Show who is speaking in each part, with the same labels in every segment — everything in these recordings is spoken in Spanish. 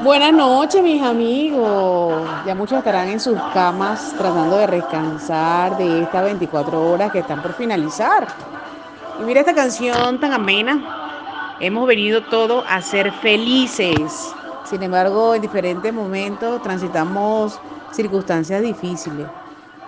Speaker 1: Buenas noches, mis amigos. Ya muchos estarán en sus camas tratando de descansar de estas 24 horas que están por finalizar. Y mira esta canción tan amena. Hemos venido todos a ser felices. Sin embargo, en diferentes momentos transitamos circunstancias difíciles.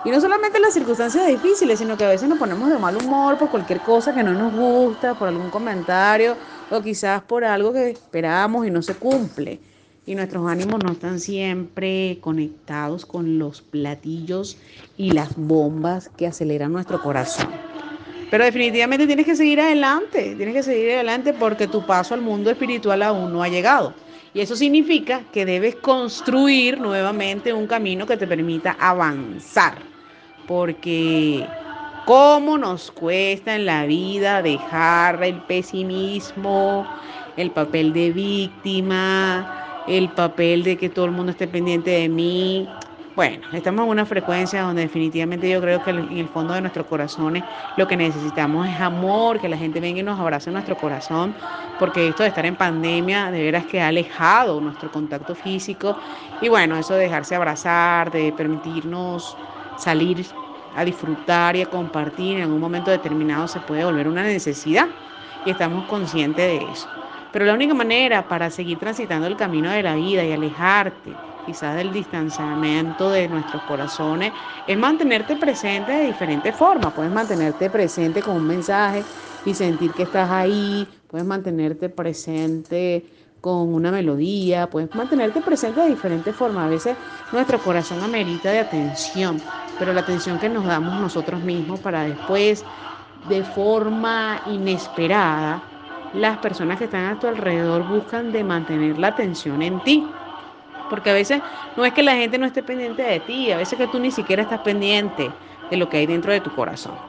Speaker 1: Y no solamente las circunstancias difíciles, sino que a veces nos ponemos de mal humor por cualquier cosa que no nos gusta, por algún comentario o quizás por algo que esperamos y no se cumple y nuestros ánimos no están siempre conectados con los platillos y las bombas que aceleran nuestro corazón. Pero definitivamente tienes que seguir adelante, tienes que seguir adelante porque tu paso al mundo espiritual aún no ha llegado. Y eso significa que debes construir nuevamente un camino que te permita avanzar. Porque cómo nos cuesta en la vida dejar el pesimismo, el papel de víctima, el papel de que todo el mundo esté pendiente de mí. Bueno, estamos en una frecuencia donde definitivamente yo creo que en el fondo de nuestros corazones lo que necesitamos es amor, que la gente venga y nos abrace en nuestro corazón, porque esto de estar en pandemia de veras que ha alejado nuestro contacto físico y bueno, eso de dejarse abrazar, de permitirnos salir a disfrutar y a compartir en algún momento determinado se puede volver una necesidad y estamos conscientes de eso. Pero la única manera para seguir transitando el camino de la vida y alejarte quizás del distanciamiento de nuestros corazones es mantenerte presente de diferentes formas. Puedes mantenerte presente con un mensaje y sentir que estás ahí. Puedes mantenerte presente con una melodía. Puedes mantenerte presente de diferentes formas. A veces nuestro corazón amerita de atención, pero la atención que nos damos nosotros mismos para después, de forma inesperada, las personas que están a tu alrededor buscan de mantener la atención en ti. Porque a veces no es que la gente no esté pendiente de ti, a veces que tú ni siquiera estás pendiente de lo que hay dentro de tu corazón.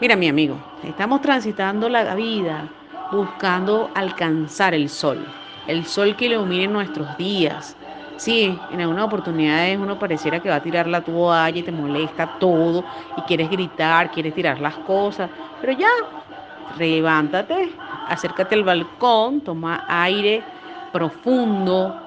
Speaker 1: Mira, mi amigo, estamos transitando la vida buscando alcanzar el sol, el sol que ilumine nuestros días. Sí, en algunas oportunidades uno pareciera que va a tirar la toalla y te molesta todo y quieres gritar, quieres tirar las cosas, pero ya, levántate, acércate al balcón, toma aire profundo,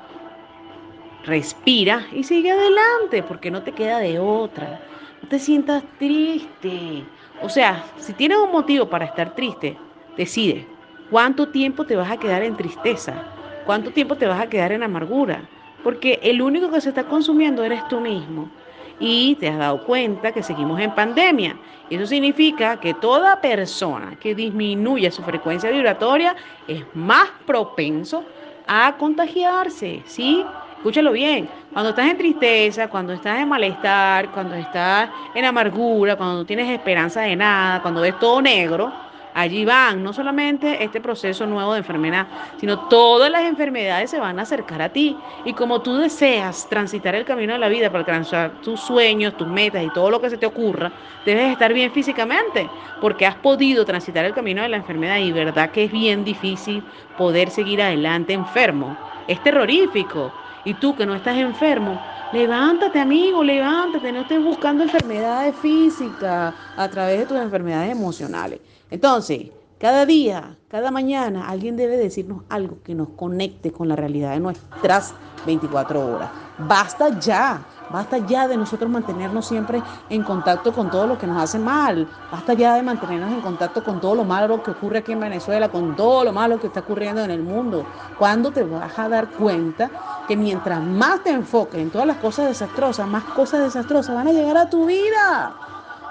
Speaker 1: respira y sigue adelante porque no te queda de otra. No te sientas triste. O sea, si tienes un motivo para estar triste, decide cuánto tiempo te vas a quedar en tristeza, cuánto tiempo te vas a quedar en amargura, porque el único que se está consumiendo eres tú mismo y te has dado cuenta que seguimos en pandemia. Eso significa que toda persona que disminuya su frecuencia vibratoria es más propenso a contagiarse, ¿sí? Escúchalo bien, cuando estás en tristeza, cuando estás en malestar, cuando estás en amargura, cuando no tienes esperanza de nada, cuando ves todo negro, Allí van no solamente este proceso nuevo de enfermedad, sino todas las enfermedades se van a acercar a ti. Y como tú deseas transitar el camino de la vida para alcanzar tus sueños, tus metas y todo lo que se te ocurra, debes estar bien físicamente, porque has podido transitar el camino de la enfermedad y verdad que es bien difícil poder seguir adelante enfermo. Es terrorífico. Y tú que no estás enfermo, levántate amigo, levántate, no estés buscando enfermedades físicas a través de tus enfermedades emocionales. Entonces, cada día, cada mañana, alguien debe decirnos algo que nos conecte con la realidad de nuestras 24 horas. Basta ya, basta ya de nosotros mantenernos siempre en contacto con todo lo que nos hace mal. Basta ya de mantenernos en contacto con todo lo malo que ocurre aquí en Venezuela, con todo lo malo que está ocurriendo en el mundo. ¿Cuándo te vas a dar cuenta que mientras más te enfoques en todas las cosas desastrosas, más cosas desastrosas van a llegar a tu vida?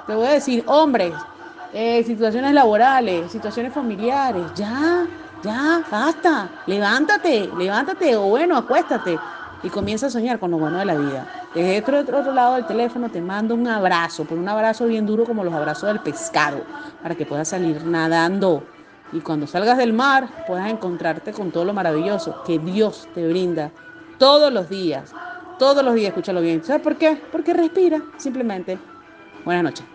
Speaker 1: Te voy a decir, hombres, eh, situaciones laborales, situaciones familiares. Ya, ya, basta. Levántate, levántate o bueno, acuéstate y comienza a soñar con lo bueno de la vida. Desde otro, otro lado del teléfono te mando un abrazo, pero un abrazo bien duro como los abrazos del pescado, para que puedas salir nadando. Y cuando salgas del mar puedas encontrarte con todo lo maravilloso que Dios te brinda todos los días. Todos los días, escúchalo bien. ¿Sabes por qué? Porque respira, simplemente. Buenas noches.